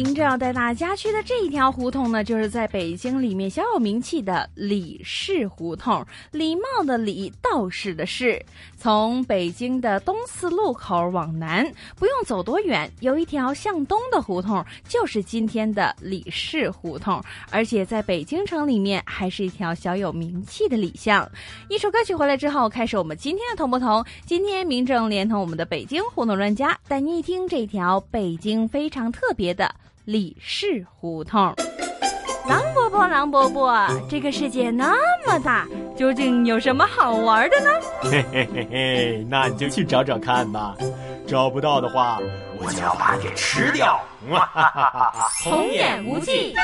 明正要带大家去的这一条胡同呢，就是在北京里面小有名气的李氏胡同，礼貌的礼，道士的士。从北京的东四路口往南，不用走多远，有一条向东的胡同，就是今天的李氏胡同。而且在北京城里面，还是一条小有名气的李巷。一首歌曲回来之后，开始我们今天的同不同。今天明正连同我们的北京胡同专家，带您一听这条北京非常特别的李氏胡同。狼伯伯，狼伯伯，这个世界那么大，究竟有什么好玩的呢？嘿嘿嘿嘿，那你就去找找看吧。找不到的话，我就要把你给吃掉。哈哈哈哈童言无忌。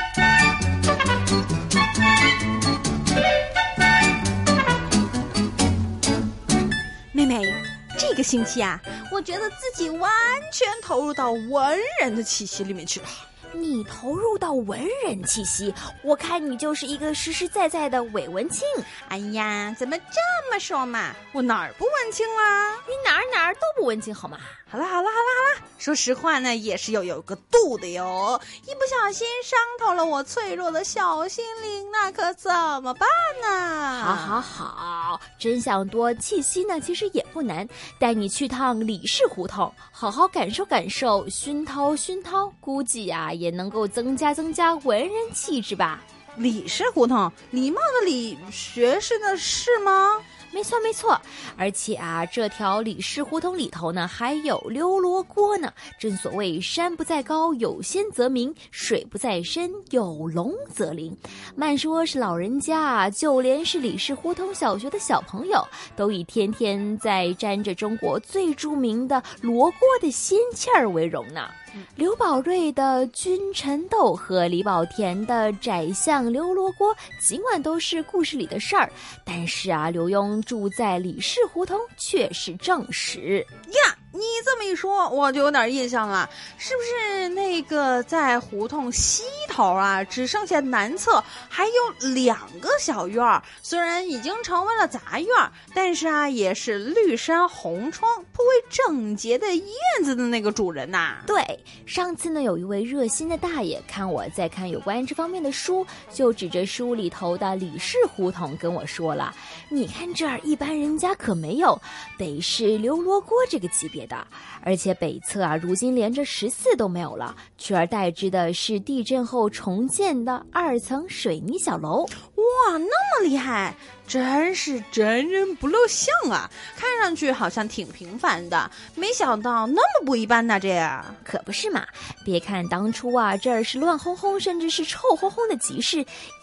妹妹，这个星期啊，我觉得自己完全投入到文人的气息里面去了。你投入到文人气息，我看你就是一个实实在在的伪文青。哎呀，怎么这么说嘛？我哪儿不文青啦？你哪儿哪儿都不文青，好吗？好了好了好了好了，说实话呢，也是要有个度的哟。一不小心伤透了我脆弱的小心灵，那可怎么办呢？好好好，真想多气息呢，其实也不难。带你去趟李氏胡同，好好感受感受，熏陶熏陶，估计呀也能够增加增加文人气质吧。李氏胡同，礼貌的礼，学士的士吗？没错没错，而且啊，这条李氏胡同里头呢，还有溜罗锅呢。正所谓山不在高，有仙则名；水不在深，有龙则灵。慢说是老人家啊，就连是李氏胡同小学的小朋友，都以天天在沾着中国最著名的罗锅的仙气儿为荣呢。刘宝瑞的君臣斗和李保田的宰相刘罗锅，尽管都是故事里的事儿，但是啊，刘墉住在李氏胡同却是正史呀。你这么一说，我就有点印象了，是不是那个在胡同西头啊，只剩下南侧还有两个小院儿？虽然已经成为了杂院儿，但是啊，也是绿山红窗、颇为整洁的院子的那个主人呐。对，上次呢，有一位热心的大爷看我在看有关这方面的书，就指着书里头的李氏胡同跟我说了：“你看这儿，一般人家可没有，得是刘罗锅这个级别。”的，而且北侧啊，如今连着十四都没有了，取而代之的是地震后重建的二层水泥小楼。哇，那么厉害！真是真人不露相啊！看上去好像挺平凡的，没想到那么不一般呐！这样可不是嘛？别看当初啊，这儿是乱哄哄，甚至是臭烘烘的集市，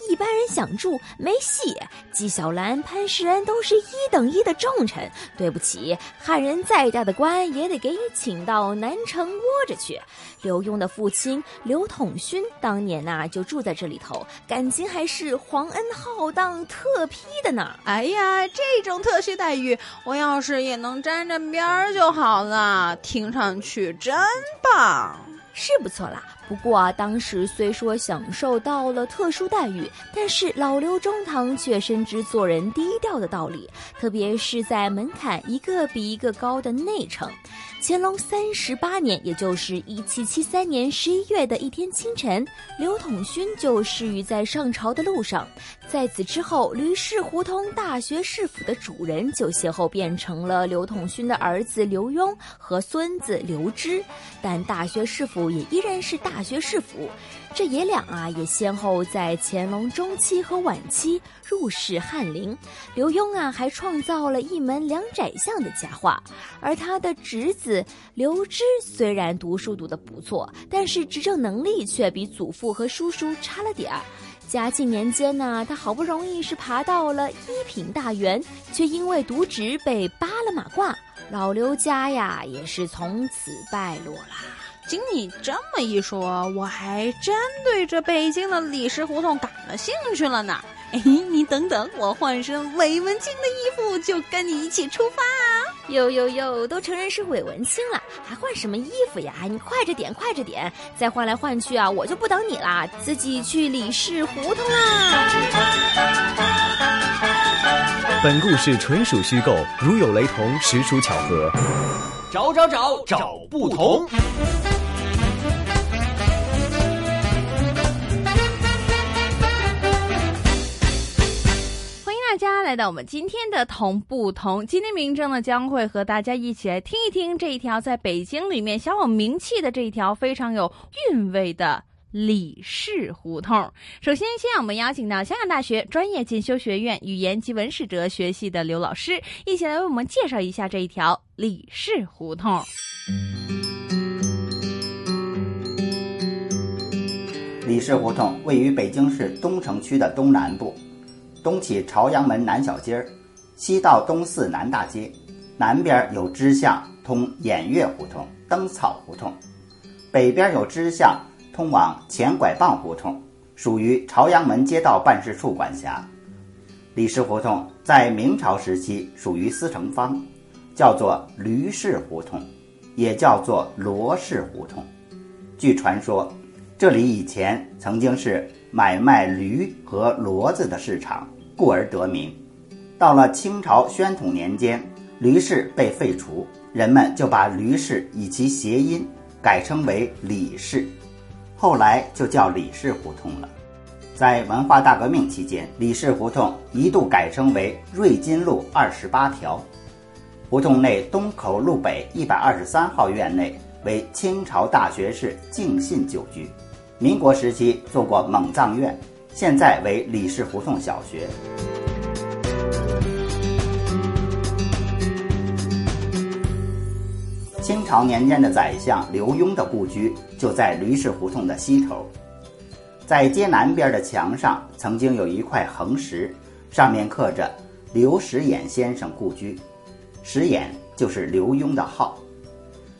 一般人想住没戏。纪晓岚、潘石恩都是一等一的重臣，对不起，汉人再大的官也得给你请到南城窝着去。刘墉的父亲刘统勋当年呐就住在这里头，感情还是皇恩浩荡、特批的。哎呀，这种特殊待遇，我要是也能沾沾边儿就好了。听上去真棒，是不错啦。不过啊，当时虽说享受到了特殊待遇，但是老刘中堂却深知做人低调的道理，特别是在门槛一个比一个高的内城。乾隆三十八年，也就是一七七三年十一月的一天清晨，刘统勋就失于在上朝的路上。在此之后，吕氏胡同大学士府的主人就先后变成了刘统勋的儿子刘墉和孙子刘芝，但大学士府也依然是大学士府。这爷俩啊，也先后在乾隆中期和晚期入仕翰林。刘墉啊，还创造了一门两宰相的佳话。而他的侄子刘芝虽然读书读得不错，但是执政能力却比祖父和叔叔差了点儿。嘉靖年间呢，他好不容易是爬到了一品大员，却因为渎职被扒了马褂。老刘家呀，也是从此败落了。经你这么一说，我还真对这北京的李氏胡同感了兴趣了呢。哎，你等等，我换身韦文清的衣服，就跟你一起出发啊！哟哟哟，都承认是韦文清了，还换什么衣服呀？你快着点，快着点，再换来换去啊，我就不等你啦，自己去李氏胡同啦！本故事纯属虚构，如有雷同，实属巧合。找找找找不同。来到我们今天的同不同，今天明正呢将会和大家一起来听一听这一条在北京里面小有名气的这一条非常有韵味的李氏胡同。首先，先让我们邀请到香港大学专业进修学院语言及文史哲学系的刘老师，一起来为我们介绍一下这一条李氏胡同。李氏胡同位于北京市东城区的东南部。东起朝阳门南小街儿，西到东四南大街，南边有支巷通偃月胡同、灯草胡同，北边有支巷通往前拐棒胡同，属于朝阳门街道办事处管辖。李氏胡同在明朝时期属于司城方，叫做驴氏胡同，也叫做罗氏胡同。据传说，这里以前曾经是。买卖驴和骡子的市场，故而得名。到了清朝宣统年间，驴市被废除，人们就把驴市以其谐音改称为李氏，后来就叫李氏胡同了。在文化大革命期间，李氏胡同一度改称为瑞金路二十八条。胡同内东口路北一百二十三号院内为清朝大学士敬信旧居。民国时期做过蒙藏院，现在为李氏胡同小学。清朝年间的宰相刘墉的故居就在李氏胡同的西头，在街南边的墙上曾经有一块横石，上面刻着“刘石眼先生故居”，石眼就是刘墉的号。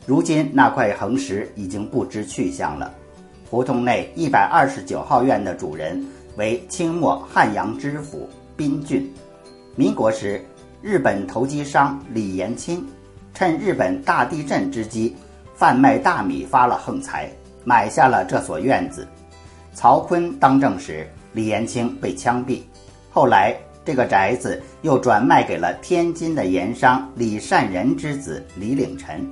如今那块横石已经不知去向了。胡同内一百二十九号院的主人为清末汉阳知府宾俊。民国时，日本投机商李延清趁日本大地震之机，贩卖大米发了横财，买下了这所院子。曹锟当政时，李延清被枪毙。后来，这个宅子又转卖给了天津的盐商李善仁之子李领臣。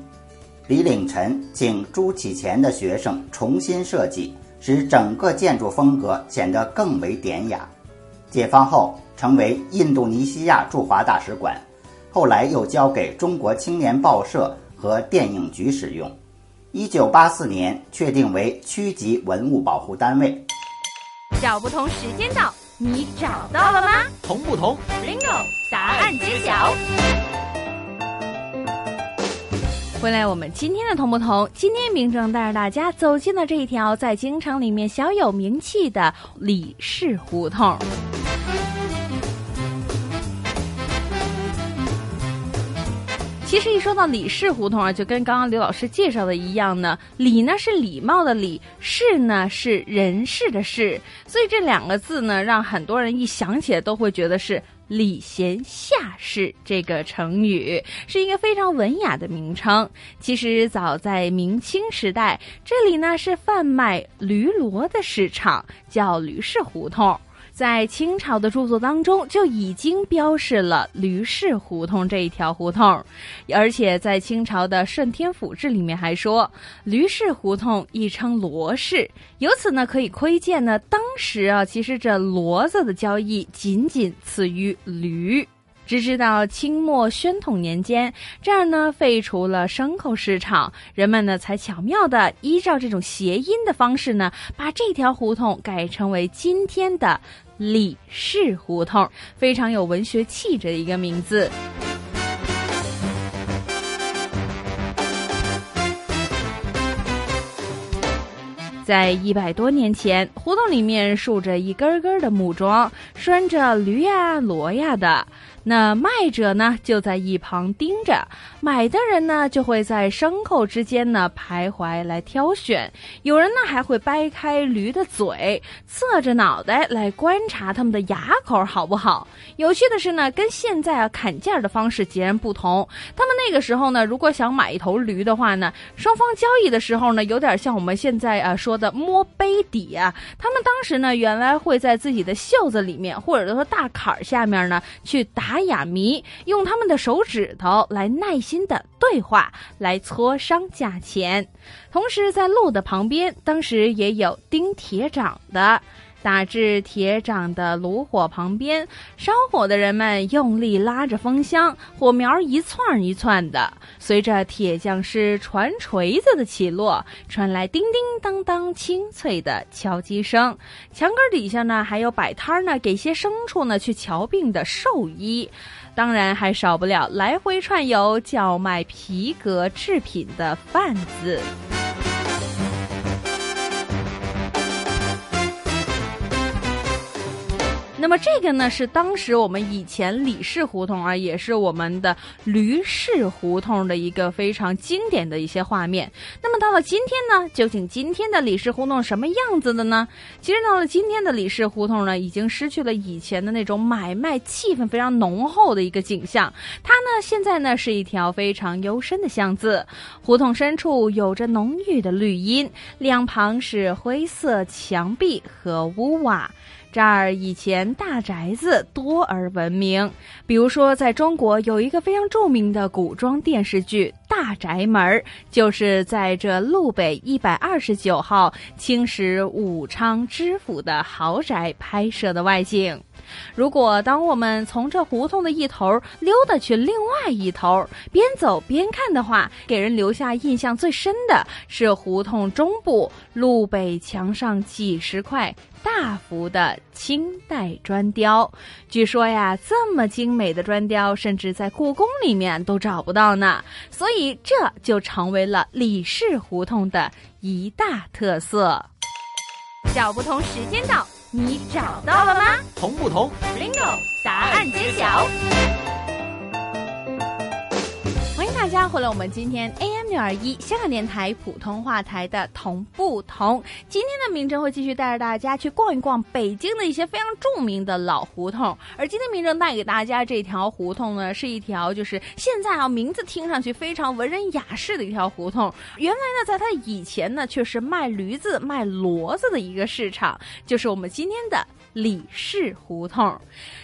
李领臣请朱启潜的学生重新设计，使整个建筑风格显得更为典雅。解放后成为印度尼西亚驻华大使馆，后来又交给中国青年报社和电影局使用。一九八四年确定为区级文物保护单位。找不同时间到，你找到了吗？同不同？Bingo，答案揭晓。回来，我们今天的同不同？今天明正带着大家走进了这一条在京城里面小有名气的李氏胡同。其实一说到李氏胡同啊，就跟刚刚刘老师介绍的一样呢，李呢是礼貌的礼，氏呢是人事的事，所以这两个字呢，让很多人一想起来都会觉得是。礼贤下士这个成语是一个非常文雅的名称。其实早在明清时代，这里呢是贩卖驴骡的市场，叫驴市胡同。在清朝的著作当中就已经标示了驴市胡同这一条胡同，而且在清朝的《顺天府志》里面还说，驴市胡同亦称骡市。由此呢，可以窥见呢，当时啊，其实这骡子的交易仅仅次于驴。直至到清末宣统年间，这儿呢废除了牲口市场，人们呢才巧妙的依照这种谐音的方式呢，把这条胡同改成为今天的李氏胡同，非常有文学气质的一个名字。在一百多年前，胡同里面竖着一根根的木桩，拴着驴呀、骡呀的。那卖者呢就在一旁盯着，买的人呢就会在牲口之间呢徘徊来挑选。有人呢还会掰开驴的嘴，侧着脑袋来观察他们的牙口好不好。有趣的是呢，跟现在啊砍价的方式截然不同。他们那个时候呢，如果想买一头驴的话呢，双方交易的时候呢，有点像我们现在啊说的摸杯底啊。他们当时呢，原来会在自己的袖子里面，或者说大坎儿下面呢，去打哑谜，用他们的手指头来耐心的对话，来磋商价钱。同时，在路的旁边，当时也有钉铁掌的。打至铁掌的炉火旁边，烧火的人们用力拉着风箱，火苗一窜一窜的，随着铁匠师传锤子的起落，传来叮叮当当清脆的敲击声。墙根底下呢，还有摆摊呢，给些牲畜呢去瞧病的兽医，当然还少不了来回串游叫卖皮革制品的贩子。那么这个呢，是当时我们以前李氏胡同啊，也是我们的驴市胡同的一个非常经典的一些画面。那么到了今天呢，究竟今天的李氏胡同什么样子的呢？其实到了今天的李氏胡同呢，已经失去了以前的那种买卖气氛非常浓厚的一个景象。它呢，现在呢是一条非常幽深的巷子，胡同深处有着浓郁的绿荫，两旁是灰色墙壁和屋瓦。这儿以前大宅子多而闻名，比如说，在中国有一个非常著名的古装电视剧《大宅门》，就是在这路北一百二十九号青石武昌知府的豪宅拍摄的外景。如果当我们从这胡同的一头溜达去另外一头，边走边看的话，给人留下印象最深的是胡同中部路北墙上几十块。大幅的清代砖雕，据说呀，这么精美的砖雕，甚至在故宫里面都找不到呢。所以这就成为了李氏胡同的一大特色。小不同时间到，你找到了吗？同不同？Bingo，答案揭晓。大家回来，我们今天 AM 六二一香港电台普通话台的同不同。今天的明正会继续带着大家去逛一逛北京的一些非常著名的老胡同。而今天明正带给大家这条胡同呢，是一条就是现在啊名字听上去非常文人雅士的一条胡同。原来呢，在它以前呢，却是卖驴子、卖骡子的一个市场，就是我们今天的。李氏胡同，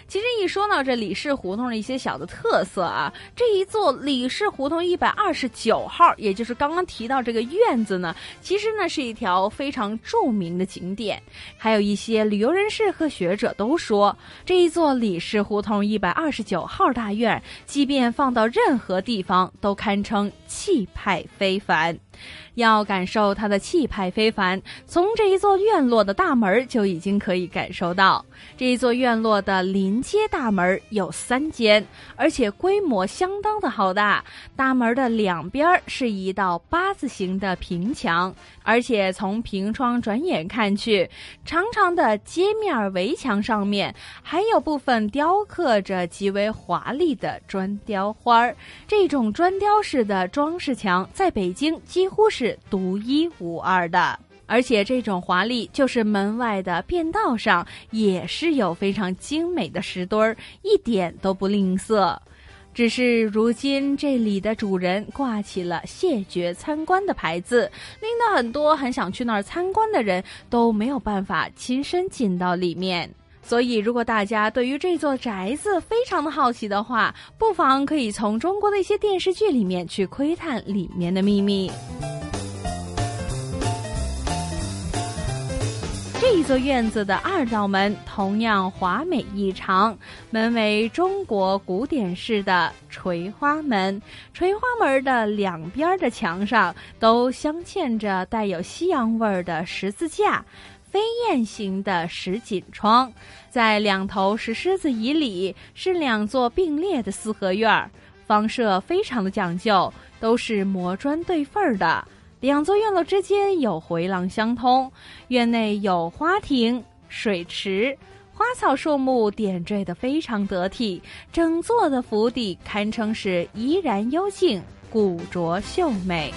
其实一说到这李氏胡同的一些小的特色啊，这一座李氏胡同一百二十九号，也就是刚刚提到这个院子呢，其实呢是一条非常著名的景点。还有一些旅游人士和学者都说，这一座李氏胡同一百二十九号大院，即便放到任何地方，都堪称气派非凡。要感受它的气派非凡，从这一座院落的大门就已经可以感受到。这一座院落的临街大门有三间，而且规模相当的好大。大门的两边是一道八字形的平墙，而且从平窗转眼看去，长长的街面围墙上面还有部分雕刻着极为华丽的砖雕花儿。这种砖雕式的装饰墙在北京几乎是独一无二的。而且这种华丽，就是门外的便道上也是有非常精美的石墩儿，一点都不吝啬。只是如今这里的主人挂起了谢绝参观的牌子，令到很多很想去那儿参观的人都没有办法亲身进到里面。所以，如果大家对于这座宅子非常的好奇的话，不妨可以从中国的一些电视剧里面去窥探里面的秘密。这一座院子的二道门同样华美异常，门为中国古典式的垂花门，垂花门的两边的墙上都镶嵌着带有西洋味儿的十字架，飞燕形的石锦窗，在两头石狮子椅里是两座并列的四合院，房舍非常的讲究，都是磨砖对缝儿的。两座院落之间有回廊相通，院内有花亭、水池、花草树木点缀的非常得体，整座的府邸堪称是怡然幽静、古拙秀美。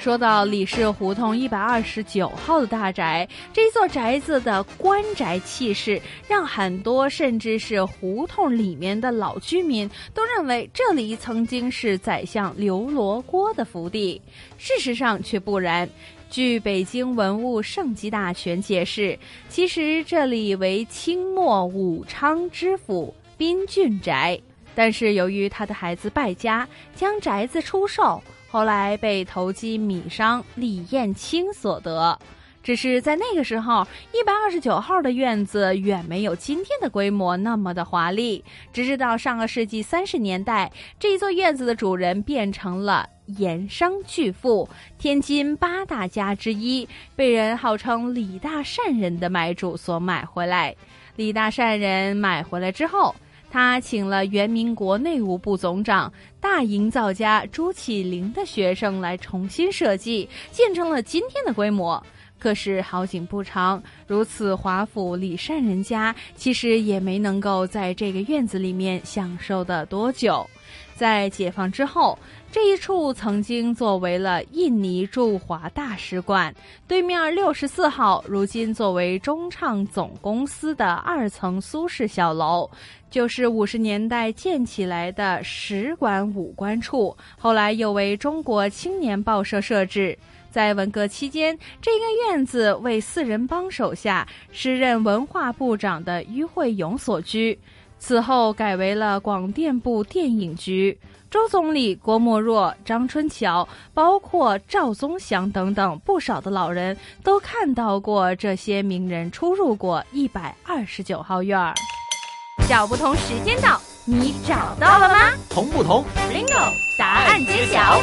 说到李氏胡同一百二十九号的大宅，这座宅子的官宅气势，让很多甚至是胡同里面的老居民都认为这里曾经是宰相刘罗锅的府邸。事实上却不然。据《北京文物圣迹大全》解释，其实这里为清末武昌知府宾俊宅，但是由于他的孩子败家，将宅子出售。后来被投机米商李彦清所得，只是在那个时候，一百二十九号的院子远没有今天的规模那么的华丽。直至到上个世纪三十年代，这一座院子的主人变成了盐商巨富，天津八大家之一，被人号称李大善人的买主所买回来。李大善人买回来之后。他请了原民国内务部总长、大营造家朱启灵的学生来重新设计，建成了今天的规模。可是好景不长，如此华府李善人家其实也没能够在这个院子里面享受的多久。在解放之后。这一处曾经作为了印尼驻华大使馆，对面六十四号，如今作为中唱总公司的二层苏式小楼，就是五十年代建起来的使馆武官处，后来又为中国青年报社设置。在文革期间，这个院子为四人帮手下时任文化部长的于会勇所居，此后改为了广电部电影局。周总理、郭沫若、张春桥，包括赵宗祥等等不少的老人，都看到过这些名人出入过一百二十九号院儿。找不同时间到，你找到了吗？同不同？Bingo，答案揭晓。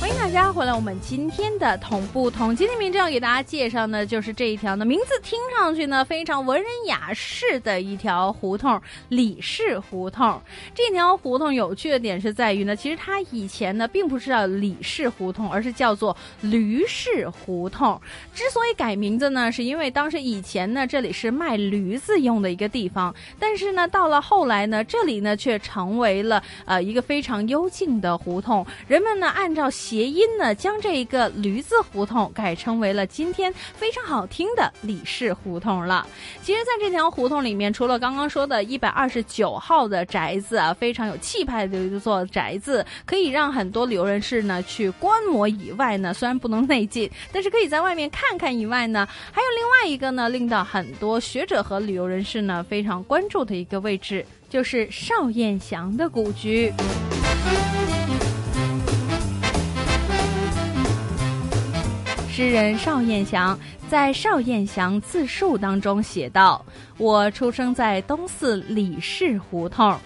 欢迎大家回来，我们今天的同步同今天名正要给大家介绍呢，就是这一条呢，名字听上去呢非常文人雅士的一条胡同——李氏胡同。这条胡同有趣的点是在于呢，其实它以前呢并不是叫李氏胡同，而是叫做驴氏胡同。之所以改名字呢，是因为当时以前呢这里是卖驴子用的一个地方，但是呢到了后来呢，这里呢却成为了呃一个非常幽静的胡同，人们呢按照谐音。呢将这一个驴子胡同改称为了今天非常好听的李氏胡同了。其实，在这条胡同里面，除了刚刚说的一百二十九号的宅子啊，非常有气派的一座宅子，可以让很多旅游人士呢去观摩以外呢，虽然不能内进，但是可以在外面看看以外呢，还有另外一个呢，令到很多学者和旅游人士呢非常关注的一个位置，就是邵彦祥的故居。诗人邵彦祥在《邵彦祥自述》当中写道：“我出生在东四李氏胡同，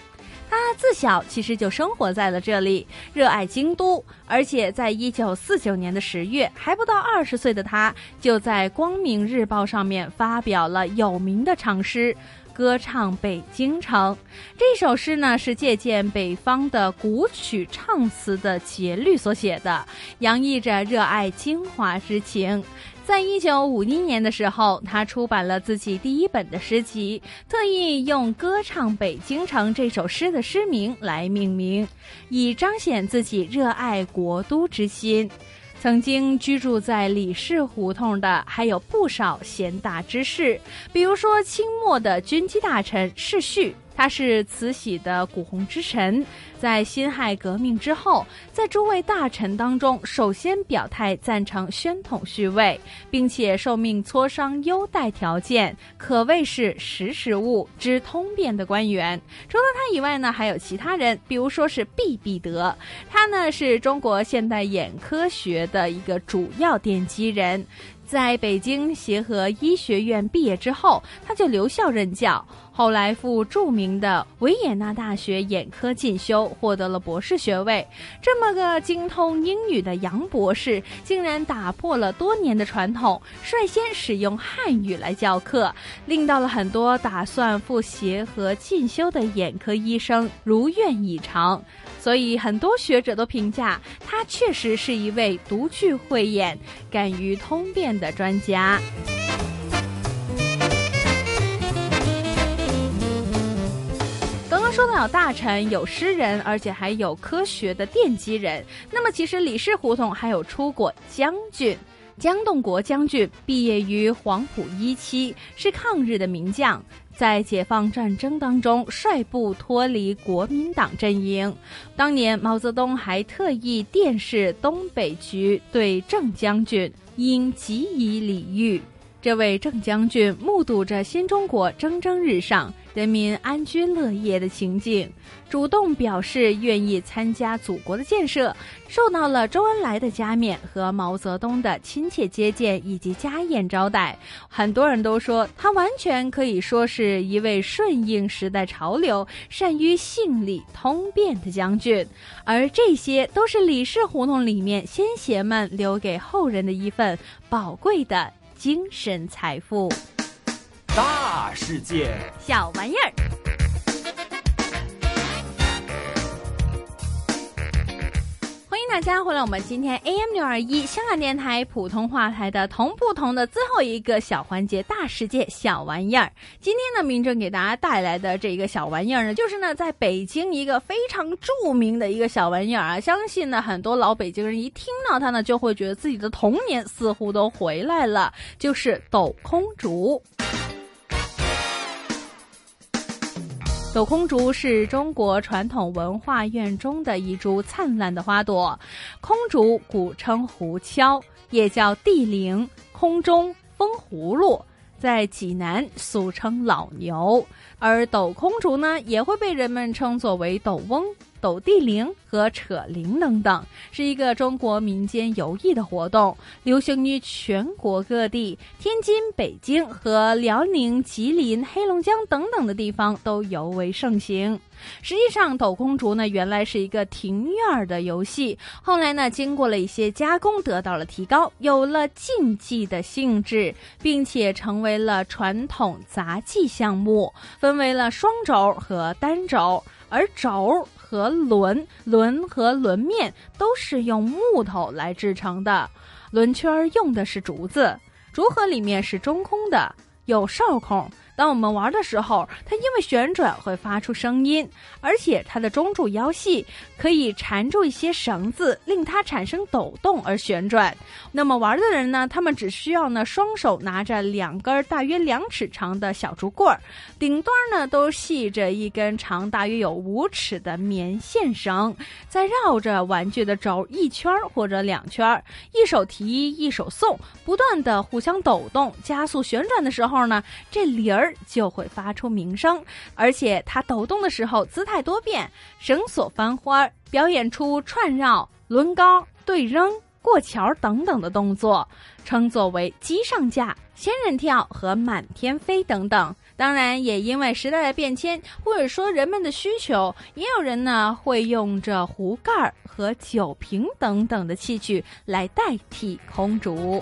他自小其实就生活在了这里，热爱京都，而且在一九四九年的十月，还不到二十岁的他，就在《光明日报》上面发表了有名的长诗。”歌唱北京城，这首诗呢是借鉴北方的古曲唱词的节律所写的，洋溢着热爱京华之情。在一九五一年的时候，他出版了自己第一本的诗集，特意用《歌唱北京城》这首诗的诗名来命名，以彰显自己热爱国都之心。曾经居住在李氏胡同的还有不少贤达之士，比如说清末的军机大臣世绪。他是慈禧的古红之臣，在辛亥革命之后，在诸位大臣当中，首先表态赞成宣统续位，并且受命磋商优待条件，可谓是识时务、知通变的官员。除了他以外呢，还有其他人，比如说是毕必德，他呢是中国现代眼科学的一个主要奠基人。在北京协和医学院毕业之后，他就留校任教。后来赴著名的维也纳大学眼科进修，获得了博士学位。这么个精通英语的杨博士，竟然打破了多年的传统，率先使用汉语来教课，令到了很多打算赴协和进修的眼科医生如愿以偿。所以很多学者都评价他确实是一位独具慧眼、敢于通变的专家。刚刚说到有大臣、有诗人，而且还有科学的奠基人。那么，其实李氏胡同还有出过将军。江栋国将军毕业于黄埔一期，是抗日的名将，在解放战争当中率部脱离国民党阵营。当年毛泽东还特意电示东北局对郑将军应给予礼遇。这位郑将军目睹着新中国蒸蒸日上、人民安居乐业的情景，主动表示愿意参加祖国的建设，受到了周恩来的加冕和毛泽东的亲切接见以及家宴招待。很多人都说他完全可以说是一位顺应时代潮流、善于信理通变的将军，而这些都是李氏胡同里面先贤们留给后人的一份宝贵的。精神财富，大世界，小玩意儿。大家回来，我们今天 AM 六二一香港电台普通话台的同不同的最后一个小环节——大世界小玩意儿。今天呢，明正给大家带来的这一个小玩意儿呢，就是呢，在北京一个非常著名的一个小玩意儿啊。相信呢，很多老北京人一听到它呢，就会觉得自己的童年似乎都回来了，就是抖空竹。斗空竹是中国传统文化院中的一株灿烂的花朵。空竹古称胡敲，也叫地灵、空中、风葫芦，在济南俗称老牛。而斗空竹呢，也会被人们称作为斗翁。抖地灵和扯铃等等，是一个中国民间游艺的活动，流行于全国各地。天津、北京和辽宁、吉林、黑龙江等等的地方都尤为盛行。实际上，抖空竹呢，原来是一个庭院的游戏，后来呢，经过了一些加工，得到了提高，有了竞技的性质，并且成为了传统杂技项目，分为了双轴和单轴，而轴。和轮轮和轮面都是用木头来制成的，轮圈用的是竹子，竹盒里面是中空的，有哨孔。当我们玩的时候，它因为旋转会发出声音，而且它的中柱腰细，可以缠住一些绳子，令它产生抖动而旋转。那么玩的人呢，他们只需要呢双手拿着两根大约两尺长的小竹棍儿，顶端呢都系着一根长大约有五尺的棉线绳，再绕着玩具的轴一圈或者两圈，一手提一手送，不断的互相抖动，加速旋转的时候呢，这铃儿就会发出鸣声，而且它抖动的时候姿态多变，绳索翻花，表演出串绕、抡高、对扔、过桥等等的动作，称作为机上架、仙人跳和满天飞等等。当然，也因为时代的变迁，或者说人们的需求，也有人呢会用着壶盖和酒瓶等等的器具来代替空竹。